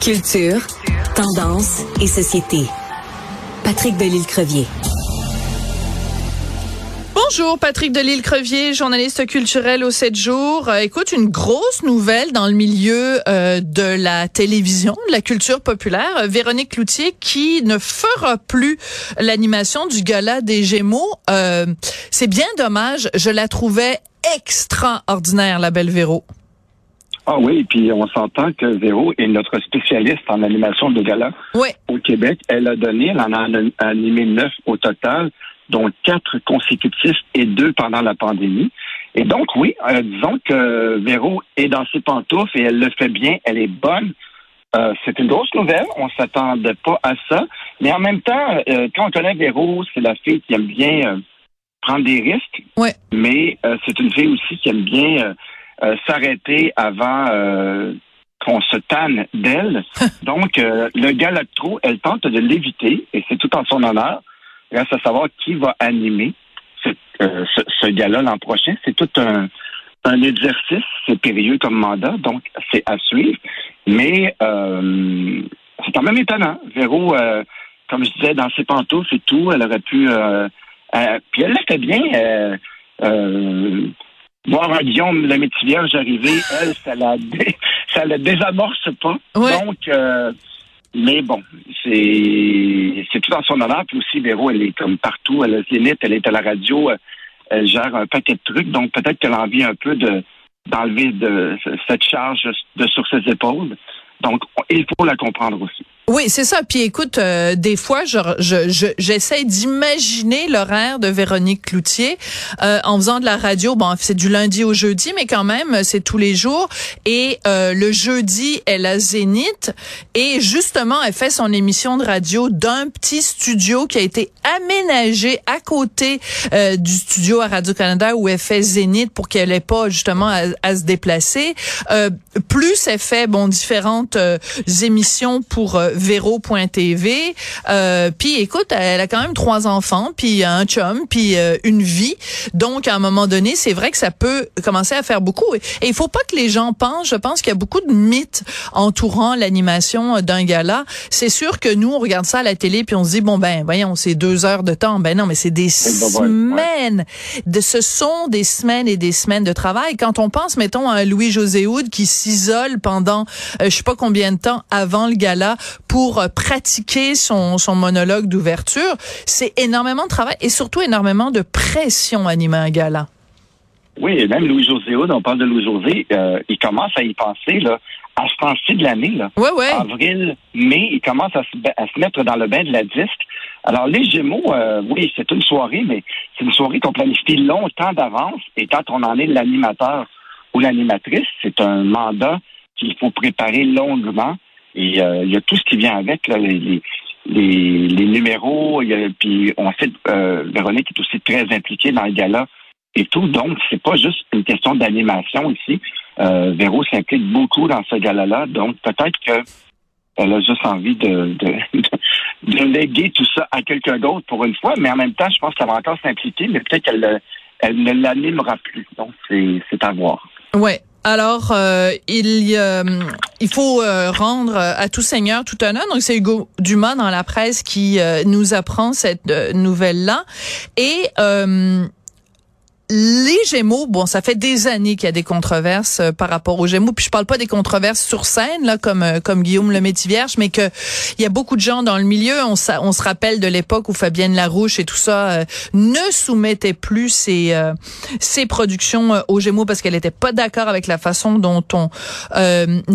Culture, tendance et société. Patrick Delisle-Crevier. Bonjour, Patrick Delisle-Crevier, journaliste culturel au 7 jours. Euh, écoute, une grosse nouvelle dans le milieu euh, de la télévision, de la culture populaire. Euh, Véronique Cloutier qui ne fera plus l'animation du gala des Gémeaux. C'est bien dommage. Je la trouvais extraordinaire, la belle Véro. Ah oui, puis on s'entend que Véro est notre spécialiste en animation de gala au Québec. Elle a donné, elle en a animé neuf au total dont quatre consécutifs et deux pendant la pandémie. Et donc, oui, euh, disons que Véro est dans ses pantoufles et elle le fait bien, elle est bonne. Euh, c'est une grosse nouvelle, on s'attendait pas à ça. Mais en même temps, euh, quand on connaît Véro, c'est la fille qui aime bien prendre des risques. Mais c'est une fille aussi qui aime bien s'arrêter avant qu'on se tanne d'elle. Donc, le Galactro, elle tente de l'éviter et c'est tout en son honneur reste à savoir qui va animer euh, ce, ce gars-là l'an prochain. C'est tout un, un exercice, c'est périlleux comme mandat, donc c'est à suivre. Mais euh, c'est quand même étonnant. Véro, euh, comme je disais, dans ses pantoufles et tout, elle aurait pu... puis elle l'a fait bien. Voir un Guillaume le métier vierge arriver, elle, ça la, ça la désamorce pas. Donc, mais bon, c'est c'est tout en son honneur. Puis aussi, Véro, elle est comme partout. Elle a Zénith, elle est à la radio, elle gère un paquet de trucs. Donc peut-être qu'elle a envie un peu de d'enlever de cette charge de sur ses épaules. Donc, il faut la comprendre aussi. Oui, c'est ça. Puis écoute, euh, des fois, je, je, j'essaie d'imaginer l'horaire de Véronique Cloutier euh, en faisant de la radio. Bon, c'est du lundi au jeudi, mais quand même, c'est tous les jours. Et euh, le jeudi, elle a Zénith. Et justement, elle fait son émission de radio d'un petit studio qui a été aménagé à côté du studio à Radio-Canada où elle fait Zénith pour qu'elle ait pas justement à, se déplacer. plus elle fait, bon, différentes émissions pour Véro.tv. Euh, puis écoute, elle a quand même trois enfants, puis un chum, puis euh, une vie. Donc à un moment donné, c'est vrai que ça peut commencer à faire beaucoup. Et il faut pas que les gens pensent. Je pense qu'il y a beaucoup de mythes entourant l'animation d'un gala. C'est sûr que nous, on regarde ça à la télé, puis on se dit bon ben, voyons, c'est deux heures de temps. Ben non, mais c'est des semaines. De, ce sont des semaines et des semaines de travail. Quand on pense, mettons, à un Louis José Houd qui s'isole pendant euh, je sais pas combien de temps avant le gala pour euh, pratiquer son, son monologue d'ouverture, c'est énormément de travail et surtout énormément de pression animer un gala. Oui, et même Louis-José on parle de Louis-José, euh, il commence à y penser là, à ce temps-ci de l'année. Là. Ouais, ouais. Avril, mai, il commence à se, à se, mettre dans le bain de la disque. Alors, les Gémeaux, euh, oui, c'est une soirée, mais c'est une soirée qu'on planifie longtemps d'avance. Et quand on en est l'animateur ou l'animatrice, c'est un mandat qu'il faut préparer longuement. Et euh, il y a tout ce qui vient avec, là, les, les, numéros. A, puis on sait, euh, Véronique est aussi très impliquée dans le gala et tout. Donc, c'est pas juste une question d'animation ici. Euh, Véro s'implique beaucoup dans ce gala-là. Donc, peut-être que elle a juste envie de, de, de, léguer tout ça à quelqu'un d'autre pour une fois, mais en même temps, je pense qu'elle va encore s'impliquer, mais peut-être qu'elle elle ne l'animera plus. Donc, c'est à voir. Ouais, alors, euh, il, euh, il faut euh, rendre à tout seigneur tout honneur. Donc, c'est Hugo Dumas dans la presse qui nous apprend cette nouvelle-là. Et les Gémeaux, bon, ça fait des années qu'il y a des controverses euh, par rapport aux Gémeaux. Puis je parle pas des controverses sur scène, là, comme euh, comme Guillaume le Vierge, mais que il y a beaucoup de gens dans le milieu. On, on se rappelle de l'époque où Fabienne Larouche et tout ça euh, ne soumettait plus ses ses productions aux Gémeaux parce qu'elle était pas d'accord avec la façon dont on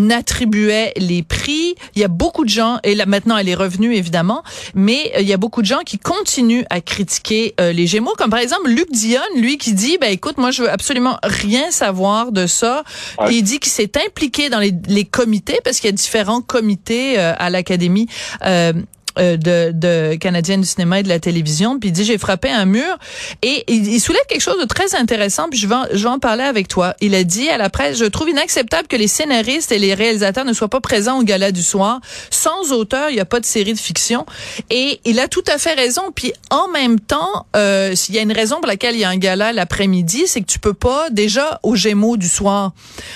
attribuait les prix. Il y a beaucoup de gens et là maintenant elle est revenue évidemment, mais il y a beaucoup de gens qui continuent à critiquer les Gémeaux, comme par exemple Luc Dion, lui qui dit dit, ben écoute, moi je veux absolument rien savoir de ça. il dit qu'il s'est impliqué dans les, comités parce qu'il y a différents comités euh, à l'académie. Euh, euh, de, de canadienne du cinéma et de la télévision. Puis il dit j'ai frappé un mur et il, soulève quelque chose de très intéressant. Puis je vais, je vais en parler avec toi. Il a dit à la presse je trouve inacceptable que les scénaristes et les réalisateurs ne soient pas présents au gala du soir. Sans auteur, il n'y a pas de série de fiction. Et il a tout à fait raison. Puis en même temps, euh, s'il y a une raison pour laquelle il y a un gala l'après-midi, c'est que tu peux pas déjà au Gémeaux du soir.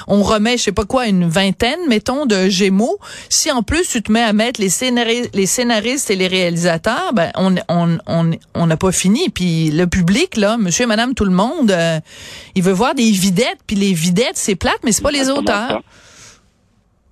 On remet je sais pas quoi une vingtaine mettons de Gémeaux. Si en plus tu te mets à mettre les scénaristes, les scénaristes et les réalisateurs, ben on on on on n'a pas fini. Puis le public là, monsieur et madame tout le monde, euh, il veut voir des videttes. Puis les videttes c'est plate, mais c'est pas les auteurs.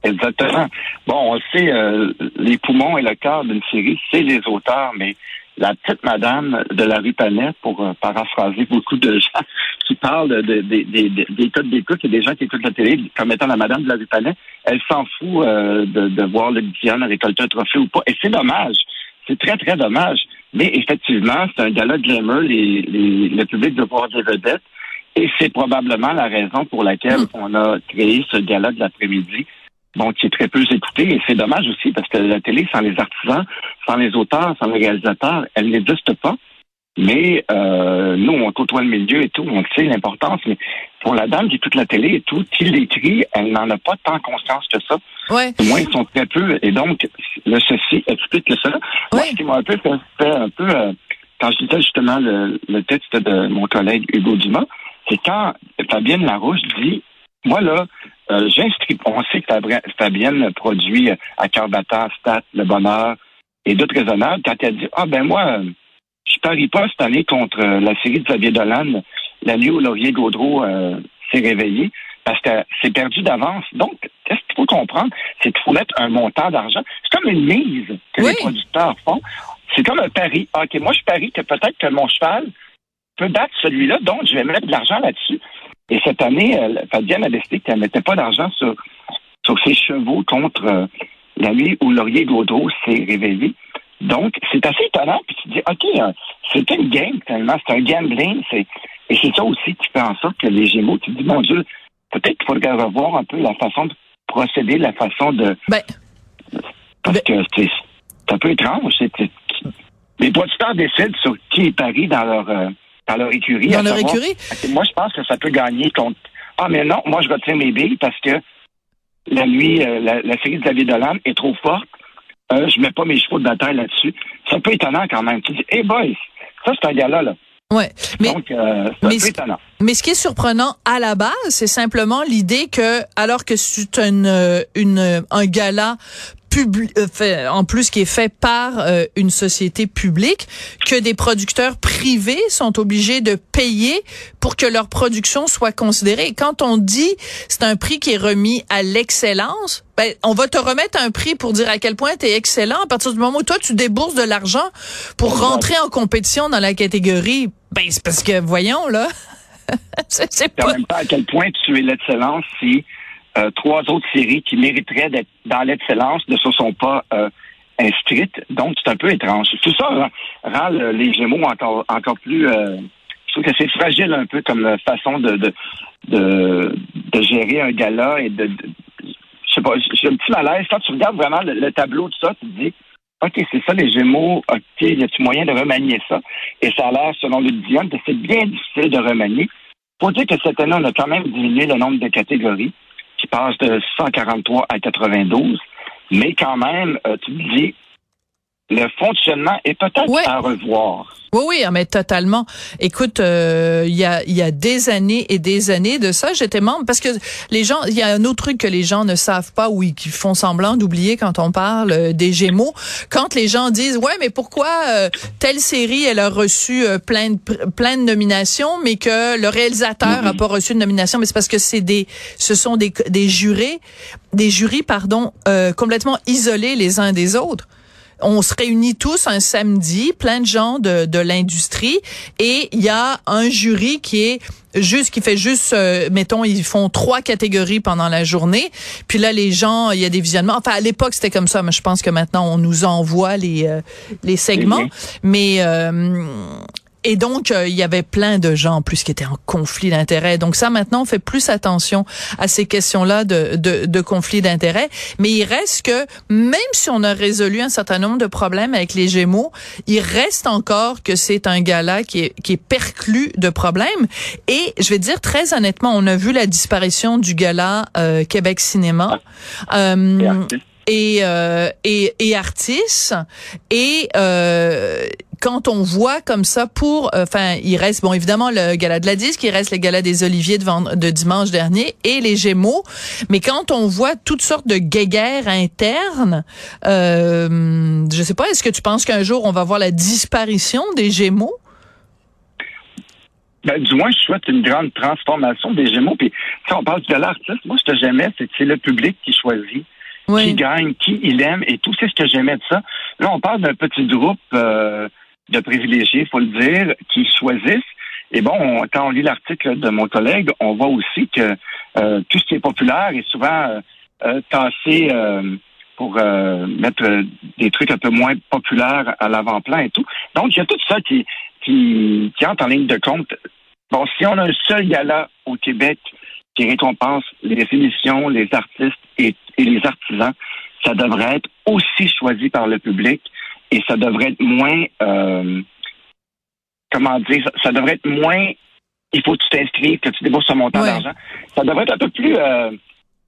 Exactement. Bon, on sait, euh, les poumons et le cœur d'une série, c'est les auteurs, mais la petite madame de la rue Panet, pour euh, paraphraser beaucoup de gens qui parlent de, des codes d'écoute et des gens qui écoutent la télé comme étant la madame de la rue Panet, elle s'en fout euh, de, voir le Diane récolter un trophée ou pas. Et c'est dommage. C'est très, très dommage. Mais effectivement, c'est un gala de glamour. Les, les, le public veut voir des vedettes. Et c'est probablement la raison pour laquelle hmm. on a créé ce gala de l'après-midi bon, qui est très peu écouté. Et c'est dommage aussi parce que la télé, sans les artisans, sans les auteurs, sans les réalisateurs, elle n'existe pas. Mais euh, nous, on côtoie le milieu et tout, on sait l'importance, mais pour la dame qui toute la télé et tout, qui l'écrit, elle n'en a pas tant conscience que ça. Ouais. Moi, ils sont très peu, et donc, le ceci explique que ça. Moi, ce qui m'a un peu fait, un peu, euh, quand je disais justement le, le, texte de mon collègue Hugo Dumas, c'est quand Fabienne Larouche dit, moi là, euh, j'inscris, on sait que Fabienne produit euh, à cœur battant, Stat, Le Bonheur et d'autres raisonnables. Quand elle dit, ah ben moi, je parie pas cette année contre euh, la série de Xavier Dolan, la nuit où Laurier Gaudreau s'est réveillé, parce que c'est perdu d'avance. Donc, qu'est-ce qu'il faut comprendre? C'est qu'il faut mettre un montant d'argent. C'est comme une mise que les producteurs font. C'est comme un pari. Ah, OK, moi, je parie que peut-être que mon cheval peut battre celui-là, donc je vais mettre de l'argent là-dessus. Et cette année, euh, Fabienne a décidé qu'elle ne mettait pas d'argent sur, sur ses chevaux contre euh, la nuit où Laurier Gaudreau s'est réveillé. Donc, c'est assez étonnant. Puis tu dis, OK, euh, c'est une game, tellement. C'est un gambling. C'est, et c'est ça aussi qui fait en sorte que les Gémeaux, tu dis, mon Dieu, peut-être qu'il faudrait revoir un peu la façon de procéder, la façon de. Ben, parce que c'est, un peu étrange. C'est, les producteurs décident sur qui est Paris dans leur dans leur écurie. Dans leur écurie? Moi, je pense que ça peut gagner contre. Ah, mais non, moi, je retiens mes billes parce que la nuit, euh, la, série de David Dolan est trop forte. Euh, je mets pas mes chevaux de bataille là-dessus. C'est un peu étonnant quand même. Tu dis, hey boys, ça, c'est un gars-là, là. Ouais, mais Donc, euh, mais, ce, mais ce qui est surprenant à la base, c'est simplement l'idée que alors que c'est une, euh, une un gala euh, fait, en plus qui est fait par euh, une société publique, que des producteurs privés sont obligés de payer pour que leur production soit considérée. Et quand on dit c'est un prix qui est remis à l'excellence, ben, on va te remettre un prix pour dire à quel point tu es excellent à partir du moment où toi tu débourses de l'argent pour rentrer en compétition dans la catégorie. Ben c'est parce que voyons là. c'est pas... même pas à quel point tu es l'excellence si euh, trois autres séries qui mériteraient d'être dans l'excellence ne se sont pas euh, inscrites. Donc, c'est un peu étrange. Tout ça rend, les Gémeaux encore, encore plus... Euh, je trouve que c'est fragile un peu comme façon de, de, de, gérer un gala et de... je sais pas, j'ai un petit malaise. Quand tu regardes vraiment le, tableau de ça, tu te dis, OK, c'est ça les Gémeaux, OK, y a-t-il moyen de remanier ça? Et ça a l'air, selon le Dion, que c'est bien difficile de remanier. Faut dire que cette année, on a quand même diminué le nombre de catégories qui passe de 143 à 92. Mais quand même, euh, tu me dis, le fonctionnement est peut-être à revoir. Oui, oui, ah, mais totalement. Écoute, euh, il y, a, y a des années et des années de ça, j'étais membre parce que les gens, il y a un autre truc que les gens ne savent pas ou qui font semblant d'oublier quand on parle euh, des Gémeaux. Quand les gens disent ouais, mais pourquoi euh, telle série elle a reçu plein de plein de nominations, mais que le réalisateur n'a pas reçu de nomination, mais c'est parce que c'est des, ce sont des des jurés, des jurys pardon, complètement isolés les uns des autres on se réunit tous un samedi, plein de gens de, de l'industrie, et il y a un jury qui est juste qui fait juste euh, mettons ils font trois catégories pendant la journée. Puis là les gens il y a des visionnements. Enfin à l'époque c'était comme ça mais je pense que maintenant on nous envoie les euh, les segments. mais euh, et donc, euh, il y avait plein de gens en plus qui étaient en conflit d'intérêts. Donc ça, maintenant, on fait plus attention à ces questions-là de, de, de conflit d'intérêts. Mais il reste que, même si on a résolu un certain nombre de problèmes avec les Gémeaux, il reste encore que c'est un gala qui est, qui est perclus de problèmes. Et je vais dire très honnêtement, on a vu la disparition du gala euh, Québec Cinéma. Euh, et, euh, et, et Artis. Et euh, quand on voit comme ça pour, euh, enfin, il reste bon évidemment le gala de la disque, il reste le gala des Oliviers de, de dimanche dernier et les Gémeaux. Mais quand on voit toutes sortes de guéguerres internes, euh, je sais pas, est-ce que tu penses qu'un jour on va voir la disparition des Gémeaux? Ben, du moins, je souhaite une grande transformation des Gémeaux. Puis, on parle du gala artiste, moi, ce que j'aimais, c'est que c'est le public qui choisit qui gagne, qui il aime et tout. C'est ce que j'aimais de ça. Là, on parle d'un petit groupe euh, de privilégiés, il faut le dire, qui choisissent. Et bon, quand on lit l'article de mon collègue, on voit aussi que euh, tout ce qui est populaire est souvent euh, tassé pour mettre des trucs un peu moins populaires à l'avant-plan et tout. Donc, il y a tout ça qui, qui, qui entre en ligne de compte. Bon, si on a un seul gala au Québec qui récompense les émissions, les artistes et, les artisans, ça devrait être aussi choisi par le public et ça devrait être moins, euh, comment dire, ça, devrait être moins, il faut que tu t'inscrives, que tu débourses un montant d'argent. Ça devrait être un peu plus, euh,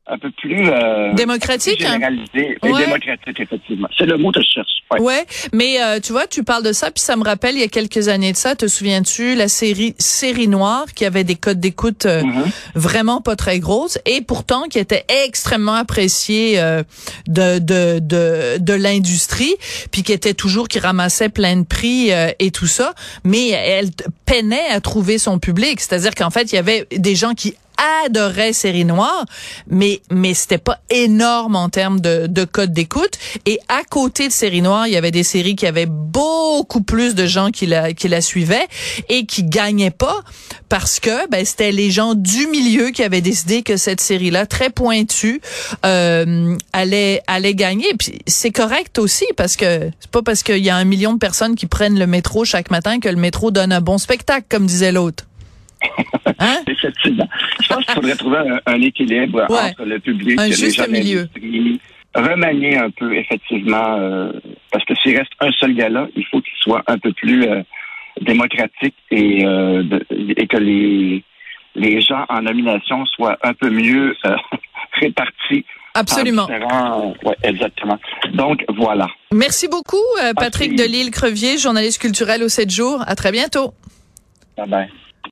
un peu plus euh, démocratique, hein? généralisé hein? démocratique effectivement. C'est le mot que je cherche. Ouais, ouais mais euh, tu vois, tu parles de ça puis ça me rappelle il y a quelques années de ça, te souviens-tu la série Série Noire qui avait des codes d'écoute euh, mm-hmm. vraiment pas très grosses et pourtant qui était extrêmement appréciée euh, de de de, de l'industrie puis qui était toujours qui ramassait plein de prix et tout ça, mais elle peinait à trouver son public, c'est-à-dire qu'en fait, il y avait des gens qui adorait Série Noire, mais mais c'était pas énorme en termes de, de code d'écoute. Et à côté de Série Noire, il y avait des séries qui avaient beaucoup plus de gens qui la qui la suivaient et qui gagnaient pas parce que ben c'était les gens du milieu qui avaient décidé que cette série-là très pointue euh, allait allait gagner. Puis c'est correct aussi parce que c'est pas parce qu'il y a un million de personnes qui prennent le métro chaque matin que le métro donne un bon spectacle, comme disait l'autre. Hein? Effectivement. Je pense qu'il faudrait trouver un, équilibre entre le public et les gens milieu. Remanier un peu, effectivement, euh, parce que s'il reste un seul gala, il faut qu'il soit un peu plus euh, démocratique et, euh, et que les, les gens en nomination soient un peu mieux répartis Absolument. Exactement. Donc, voilà. Merci beaucoup, Patrick Delille-Crevier, journaliste culturel au 7 jours. À très bientôt. Bye bye.